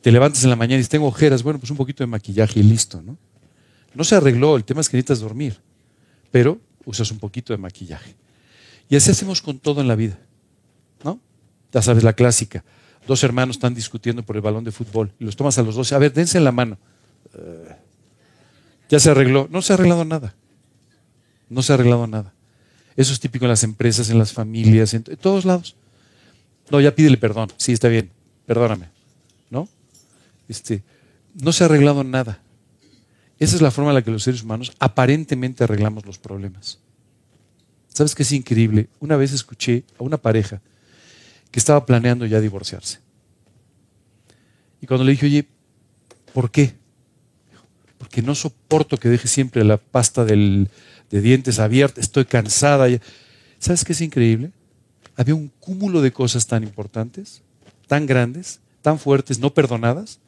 Te levantas en la mañana y dices, tengo ojeras, bueno, pues un poquito de maquillaje y listo, ¿no? No se arregló, el tema es que necesitas dormir. Pero usas un poquito de maquillaje. Y así hacemos con todo en la vida. ¿No? Ya sabes la clásica. Dos hermanos están discutiendo por el balón de fútbol y los tomas a los dos. A ver, dense en la mano. Eh, ya se arregló. No se ha arreglado nada. No se ha arreglado nada. Eso es típico en las empresas, en las familias, en, en todos lados. No, ya pídele perdón. Sí, está bien. Perdóname. ¿No? Este, no se ha arreglado nada. Esa es la forma en la que los seres humanos aparentemente arreglamos los problemas. ¿Sabes qué es increíble? Una vez escuché a una pareja que estaba planeando ya divorciarse. Y cuando le dije, oye, ¿por qué? Porque no soporto que deje siempre la pasta de dientes abierta, estoy cansada. ¿Sabes qué es increíble? Había un cúmulo de cosas tan importantes, tan grandes, tan fuertes, no perdonadas,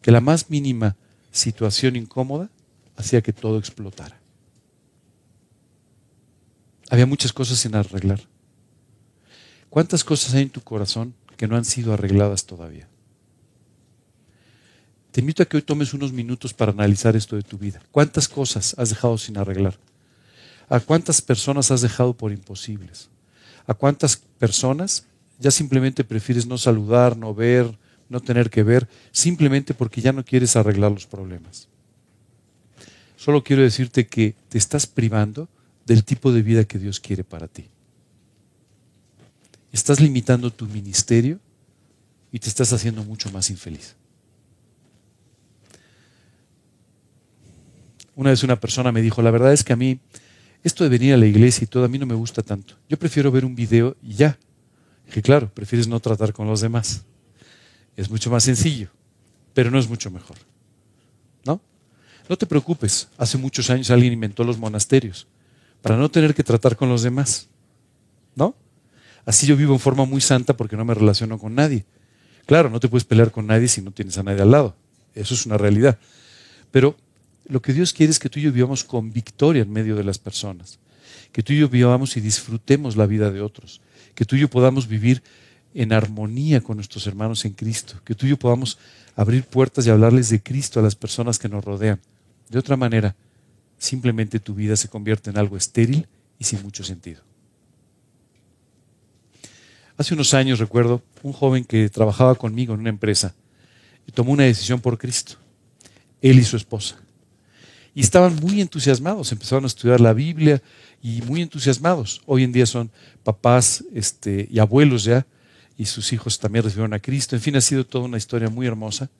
que la más mínima situación incómoda hacía que todo explotara. Había muchas cosas sin arreglar. ¿Cuántas cosas hay en tu corazón que no han sido arregladas todavía? Te invito a que hoy tomes unos minutos para analizar esto de tu vida. ¿Cuántas cosas has dejado sin arreglar? ¿A cuántas personas has dejado por imposibles? ¿A cuántas personas ya simplemente prefieres no saludar, no ver, no tener que ver, simplemente porque ya no quieres arreglar los problemas. Solo quiero decirte que te estás privando del tipo de vida que Dios quiere para ti. Estás limitando tu ministerio y te estás haciendo mucho más infeliz. Una vez una persona me dijo, la verdad es que a mí esto de venir a la iglesia y todo a mí no me gusta tanto. Yo prefiero ver un video y ya. Que claro, prefieres no tratar con los demás. Es mucho más sencillo, pero no es mucho mejor. ¿No? No te preocupes, hace muchos años alguien inventó los monasterios para no tener que tratar con los demás. ¿No? Así yo vivo en forma muy santa porque no me relaciono con nadie. Claro, no te puedes pelear con nadie si no tienes a nadie al lado. Eso es una realidad. Pero lo que Dios quiere es que tú y yo vivamos con victoria en medio de las personas. Que tú y yo vivamos y disfrutemos la vida de otros. Que tú y yo podamos vivir en armonía con nuestros hermanos en Cristo, que tú y yo podamos abrir puertas y hablarles de Cristo a las personas que nos rodean. De otra manera, simplemente tu vida se convierte en algo estéril y sin mucho sentido. Hace unos años recuerdo un joven que trabajaba conmigo en una empresa y tomó una decisión por Cristo, él y su esposa. Y estaban muy entusiasmados, empezaron a estudiar la Biblia y muy entusiasmados. Hoy en día son papás este, y abuelos ya, y sus hijos también recibieron a Cristo. En fin, ha sido toda una historia muy hermosa.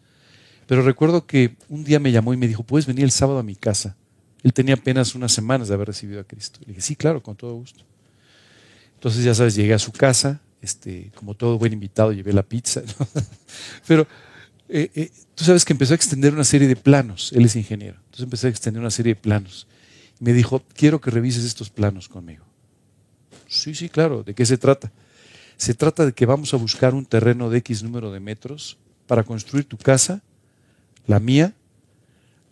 Pero recuerdo que un día me llamó y me dijo, ¿puedes venir el sábado a mi casa? Él tenía apenas unas semanas de haber recibido a Cristo. Le dije, sí, claro, con todo gusto. Entonces, ya sabes, llegué a su casa, este, como todo buen invitado, llevé la pizza. Pero eh, eh, tú sabes que empezó a extender una serie de planos. Él es ingeniero. Entonces empezó a extender una serie de planos. Y me dijo, quiero que revises estos planos conmigo. Sí, sí, claro. ¿De qué se trata? Se trata de que vamos a buscar un terreno de X número de metros para construir tu casa, la mía,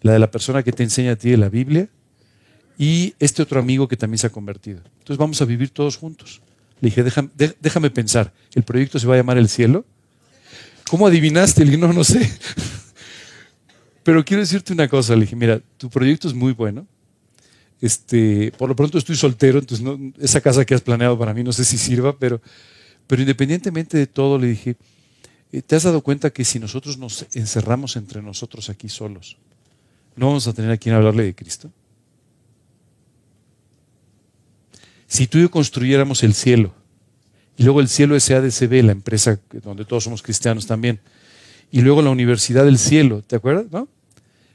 la de la persona que te enseña a ti de la Biblia y este otro amigo que también se ha convertido. Entonces vamos a vivir todos juntos. Le dije, déjame, pensar, ¿el proyecto se va a llamar El Cielo? ¿Cómo adivinaste? Le dije, no, no sé. Pero quiero decirte una cosa, le dije, mira, tu proyecto es muy bueno. Este, por lo pronto estoy soltero, entonces esa casa que has planeado para mí no sé si sirva, pero, pero independientemente de todo, le dije, eh, ¿te has dado cuenta que si nosotros nos encerramos entre nosotros aquí solos, no vamos a tener a quien hablarle de Cristo? Si tú y yo construyéramos el cielo, y luego el cielo SADCB, la empresa donde todos somos cristianos también, y luego la Universidad del Cielo, ¿te acuerdas? ¿No?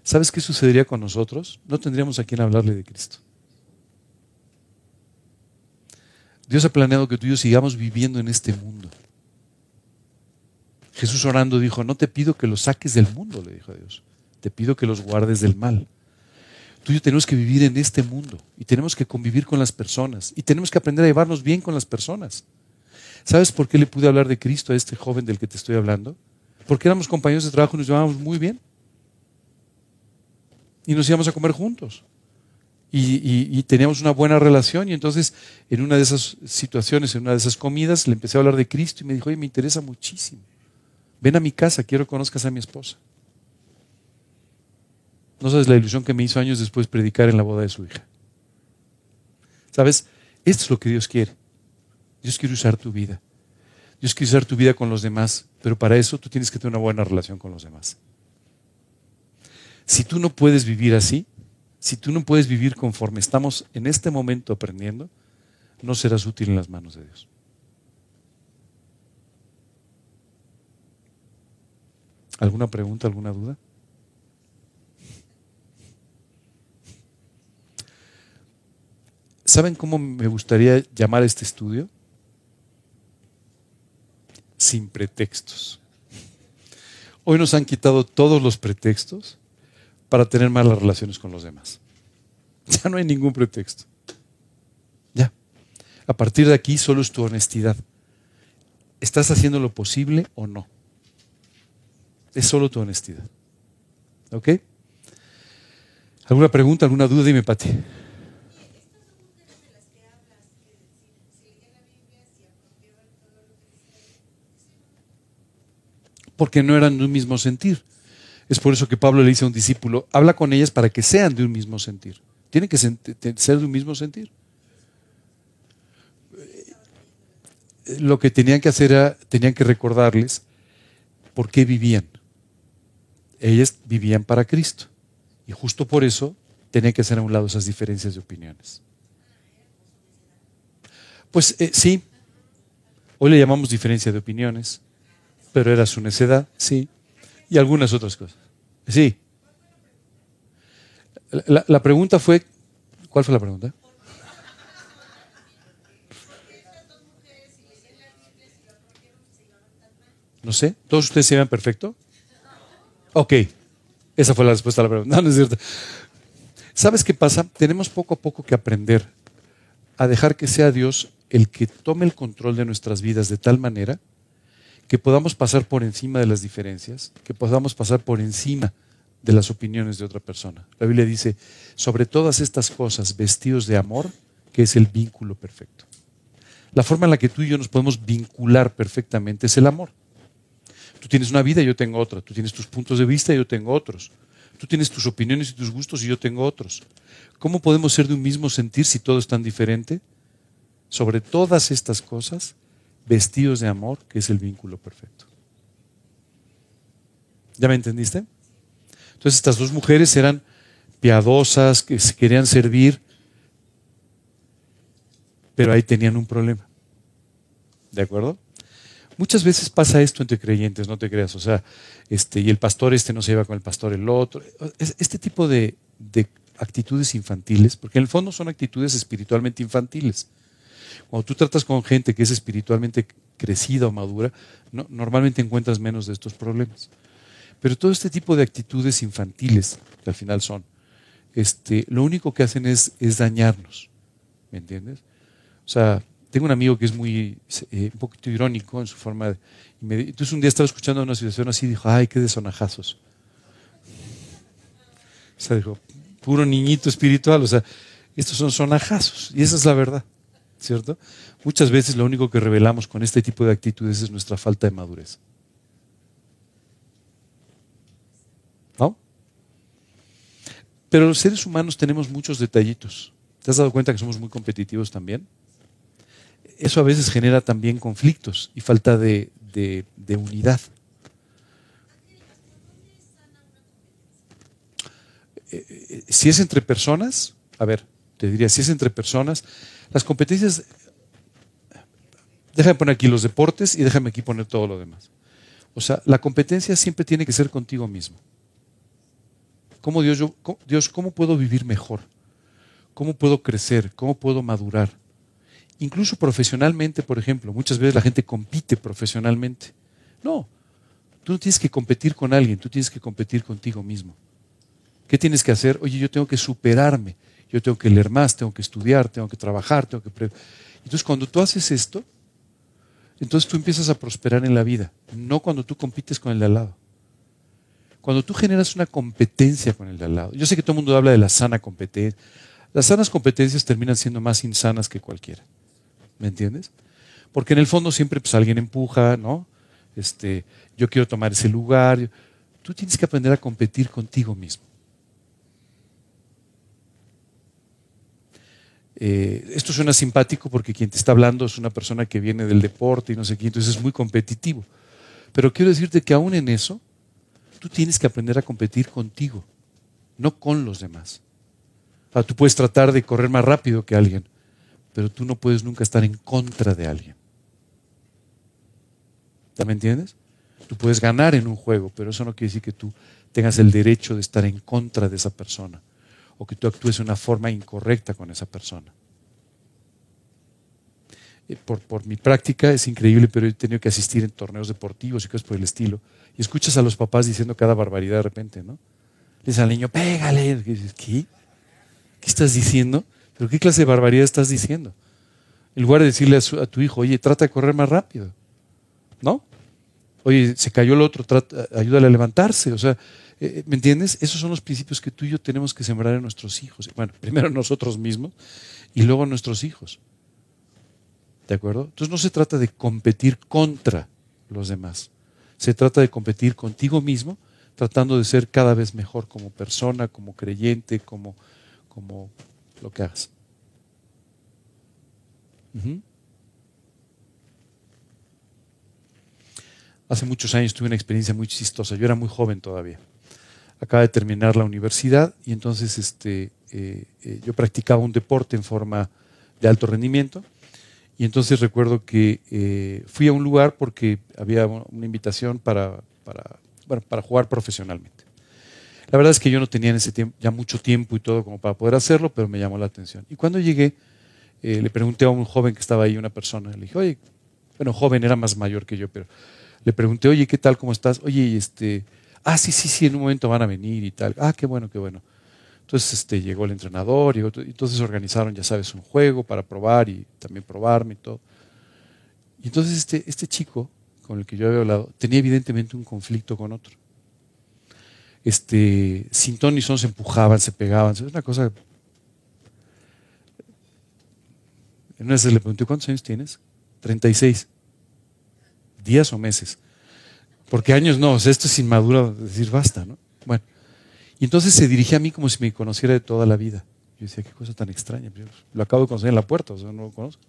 ¿Sabes qué sucedería con nosotros? No tendríamos a quien hablarle de Cristo. Dios ha planeado que tú y yo sigamos viviendo en este mundo. Jesús orando dijo, no te pido que los saques del mundo, le dijo a Dios, te pido que los guardes del mal. Tú y yo tenemos que vivir en este mundo y tenemos que convivir con las personas y tenemos que aprender a llevarnos bien con las personas. ¿Sabes por qué le pude hablar de Cristo a este joven del que te estoy hablando? Porque éramos compañeros de trabajo y nos llevábamos muy bien. Y nos íbamos a comer juntos. Y, y, teníamos una buena relación y entonces en una de esas situaciones, en una de esas comidas, le empecé a hablar de Cristo y me dijo, oye, me interesa muchísimo. Ven a mi casa, quiero que conozcas a mi esposa. No sabes la ilusión que me hizo años después predicar en la boda de su hija. ¿Sabes? Esto es lo que Dios quiere. Dios quiere usar tu vida. Dios quiere usar tu vida con los demás, pero para eso tú tienes que tener una buena relación con los demás. Si tú no puedes vivir así, si tú no puedes vivir conforme estamos en este momento aprendiendo, no serás útil en las manos de Dios. ¿Alguna pregunta, alguna duda? ¿Saben cómo me gustaría llamar este estudio? Sin pretextos. Hoy nos han quitado todos los pretextos para tener malas relaciones con los demás. Ya no hay ningún pretexto. Ya. A partir de aquí solo es tu honestidad. ¿Estás haciendo lo posible o no? Es solo tu honestidad. ¿Ok? ¿Alguna pregunta, alguna duda? Dime, Pati. porque no eran un mismo sentir. Es por eso que Pablo le dice a un discípulo, habla con ellas para que sean de un mismo sentir. Tienen que ser de un mismo sentir. Lo que tenían que hacer era, tenían que recordarles por qué vivían. Ellas vivían para Cristo. Y justo por eso tenían que hacer a un lado esas diferencias de opiniones. Pues eh, sí, hoy le llamamos diferencia de opiniones pero era su necedad, sí, y algunas otras cosas. Sí. La, pregunta fue, ¿cuál fue la pregunta? No sé, ¿todos ustedes se ven perfecto? Ok, esa fue la respuesta a la pregunta. No, no es cierto. ¿Sabes qué pasa? Tenemos poco a poco que aprender a dejar que sea Dios el que tome el control de nuestras vidas de tal manera que podamos pasar por encima de las diferencias, que podamos pasar por encima de las opiniones de otra persona. La Biblia dice, sobre todas estas cosas, vestidos de amor, que es el vínculo perfecto. La forma en la que tú y yo nos podemos vincular perfectamente es el amor. Tú tienes una vida yo tengo otra. Tú tienes tus puntos de vista yo tengo otros. Tú tienes tus opiniones y tus gustos y yo tengo otros. ¿Cómo podemos ser de un mismo sentir si todo es tan diferente? Sobre todas estas cosas, vestidos de amor, que es el vínculo perfecto. ¿Ya me entendiste? Entonces estas dos mujeres eran piadosas, que se querían servir, pero ahí tenían un problema. ¿De acuerdo? Muchas veces pasa esto entre creyentes, no te creas. O sea, este, y el pastor este no se lleva con el pastor el otro. Este tipo de, de actitudes infantiles, porque en el fondo son actitudes espiritualmente infantiles. Cuando tú tratas con gente que es espiritualmente crecida o madura, normalmente encuentras menos de estos problemas. Pero todo este tipo de actitudes infantiles, que al final son, este, lo único que hacen es, es dañarnos. ¿Me entiendes? O sea, tengo un amigo que es muy, eh, un poquito irónico en su forma de... entonces un día estaba escuchando una situación así y dijo, ay, qué desonajazos. O sea, dijo, puro niñito espiritual. O sea, estos son sonajazos. Y esa es la verdad. ¿Cierto? Muchas veces lo único que revelamos con este tipo de actitudes es nuestra falta de madurez. ¿No? Pero los seres humanos tenemos muchos detallitos. ¿Te has dado cuenta que somos muy competitivos también? Eso a veces genera también conflictos y falta de, de unidad. Eh, eh, si es entre personas, a ver, te diría, si es entre personas, las competencias, déjame poner aquí los deportes y déjame aquí poner todo lo demás. O sea, la competencia siempre tiene que ser contigo mismo. ¿Cómo Dios, yo, Dios, cómo puedo vivir mejor? ¿Cómo puedo crecer? ¿Cómo puedo madurar? Incluso profesionalmente, por ejemplo, muchas veces la gente compite profesionalmente. No, tú no tienes que competir con alguien, tú tienes que competir contigo mismo. ¿Qué tienes que hacer? Oye, yo tengo que superarme, yo tengo que leer más, tengo que estudiar, tengo que trabajar, tengo que... Entonces, cuando tú haces esto, entonces tú empiezas a prosperar en la vida, no cuando tú compites con el de al lado. Cuando tú generas una competencia con el de al lado. Yo sé que todo el mundo habla de la sana competencia. Las sanas competencias terminan siendo más insanas que cualquiera. ¿Me entiendes? Porque en el fondo siempre pues, alguien empuja, ¿no? Este, yo quiero tomar ese lugar. Tú tienes que aprender a competir contigo mismo. Eh, esto suena simpático porque quien te está hablando es una persona que viene del deporte y no sé qué, entonces es muy competitivo. Pero quiero decirte que aún en eso, tú tienes que aprender a competir contigo, no con los demás. tú puedes tratar de correr más rápido que alguien, pero tú no puedes nunca estar en contra de alguien. ¿Me entiendes? Tú puedes ganar en un juego, pero eso no quiere decir que tú tengas el derecho de estar en contra de esa persona o que tú actúes de una forma incorrecta con esa persona. Eh, por, por, mi práctica es increíble, pero he tenido que asistir en torneos deportivos y cosas por el estilo. Y escuchas a los papás diciendo cada barbaridad de repente, ¿no? Le dices al niño, pégale. ¿qué? ¿Qué estás diciendo? ¿Pero qué clase de barbaridad estás diciendo? En lugar de decirle a, tu hijo, oye, trata de correr más rápido. ¿No? Oye, se cayó el otro, trata, ayúdale a levantarse. O sea, eh, ¿Me entiendes? Esos son los principios que tú y yo tenemos que sembrar en nuestros hijos. Bueno, primero nosotros mismos y luego nuestros hijos. ¿De acuerdo? Entonces no se trata de competir contra los demás. Se trata de competir contigo mismo, tratando de ser cada vez mejor como persona, como creyente, como, como lo que hagas. Hace muchos años tuve una experiencia muy chistosa. Yo era muy joven todavía acaba de terminar la universidad y entonces este, eh, eh, yo practicaba un deporte en forma de alto rendimiento y entonces recuerdo que eh, fui a un lugar porque había una invitación para, para, para jugar profesionalmente. La verdad es que yo no tenía en ese tiempo ya mucho tiempo y todo como para poder hacerlo, pero me llamó la atención. Y cuando llegué, le pregunté a un joven que estaba ahí, una persona, le dije, oye, bueno, joven, era más mayor que yo, pero le pregunté, oye, ¿qué tal? ¿Cómo estás? Oye, este, Ah, sí, sí, sí, en un momento van a venir y tal. Ah, qué bueno, qué bueno. Entonces este, llegó el entrenador, y entonces organizaron, ya sabes, un juego para probar y también probarme y todo. Y entonces este, este chico con el que yo había hablado tenía evidentemente un conflicto con otro. Este, sin ton son se empujaban, se pegaban. Es una cosa. En una vez le pregunté, ¿cuántos años tienes? 36. ¿Días o meses? Porque años no, esto es inmaduro decir basta, ¿no? Bueno, y entonces se dirigía a mí como si me conociera de toda la vida. Yo decía, qué cosa tan extraña. lo acabo de conocer en la puerta, o sea, no lo conozco.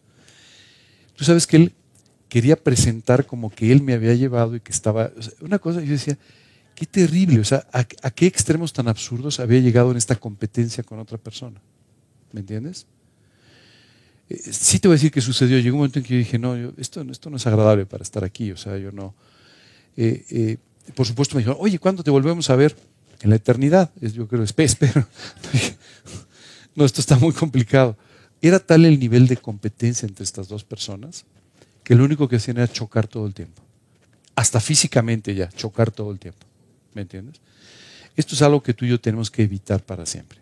Tú sabes que él quería presentar como que él me había llevado y que estaba. una cosa, yo decía, qué terrible, o sea, ¿a, qué extremos tan absurdos había llegado en esta competencia con otra persona? ¿Me entiendes? Eh, sí te voy a decir que sucedió. Llegó un momento en que yo dije, no, esto, esto no es agradable para estar aquí, o sea, yo no eh, eh, por supuesto me dijo, oye, ¿cuándo te volvemos a ver? En la eternidad. Yo creo, espero. no, esto está muy complicado. Era tal el nivel de competencia entre estas dos personas que lo único que hacían era chocar todo el tiempo. Hasta físicamente ya, chocar todo el tiempo. ¿Me entiendes? Esto es algo que tú y yo tenemos que evitar para siempre.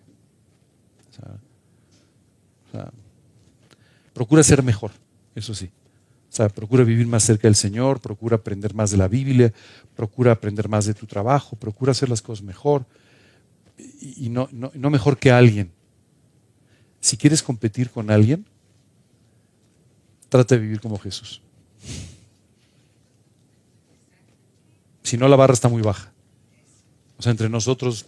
procura ser mejor, eso sí. O sea, procura vivir más cerca del Señor, procura aprender más de la Biblia, procura aprender más de tu trabajo, procura hacer las cosas mejor y, no, no, mejor que alguien. Si quieres competir con alguien, trata de vivir como Jesús. Si no, la barra está muy baja. O sea, entre nosotros.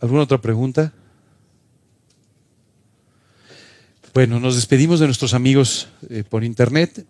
¿Alguna otra pregunta? Bueno, nos despedimos de nuestros amigos eh, por internet.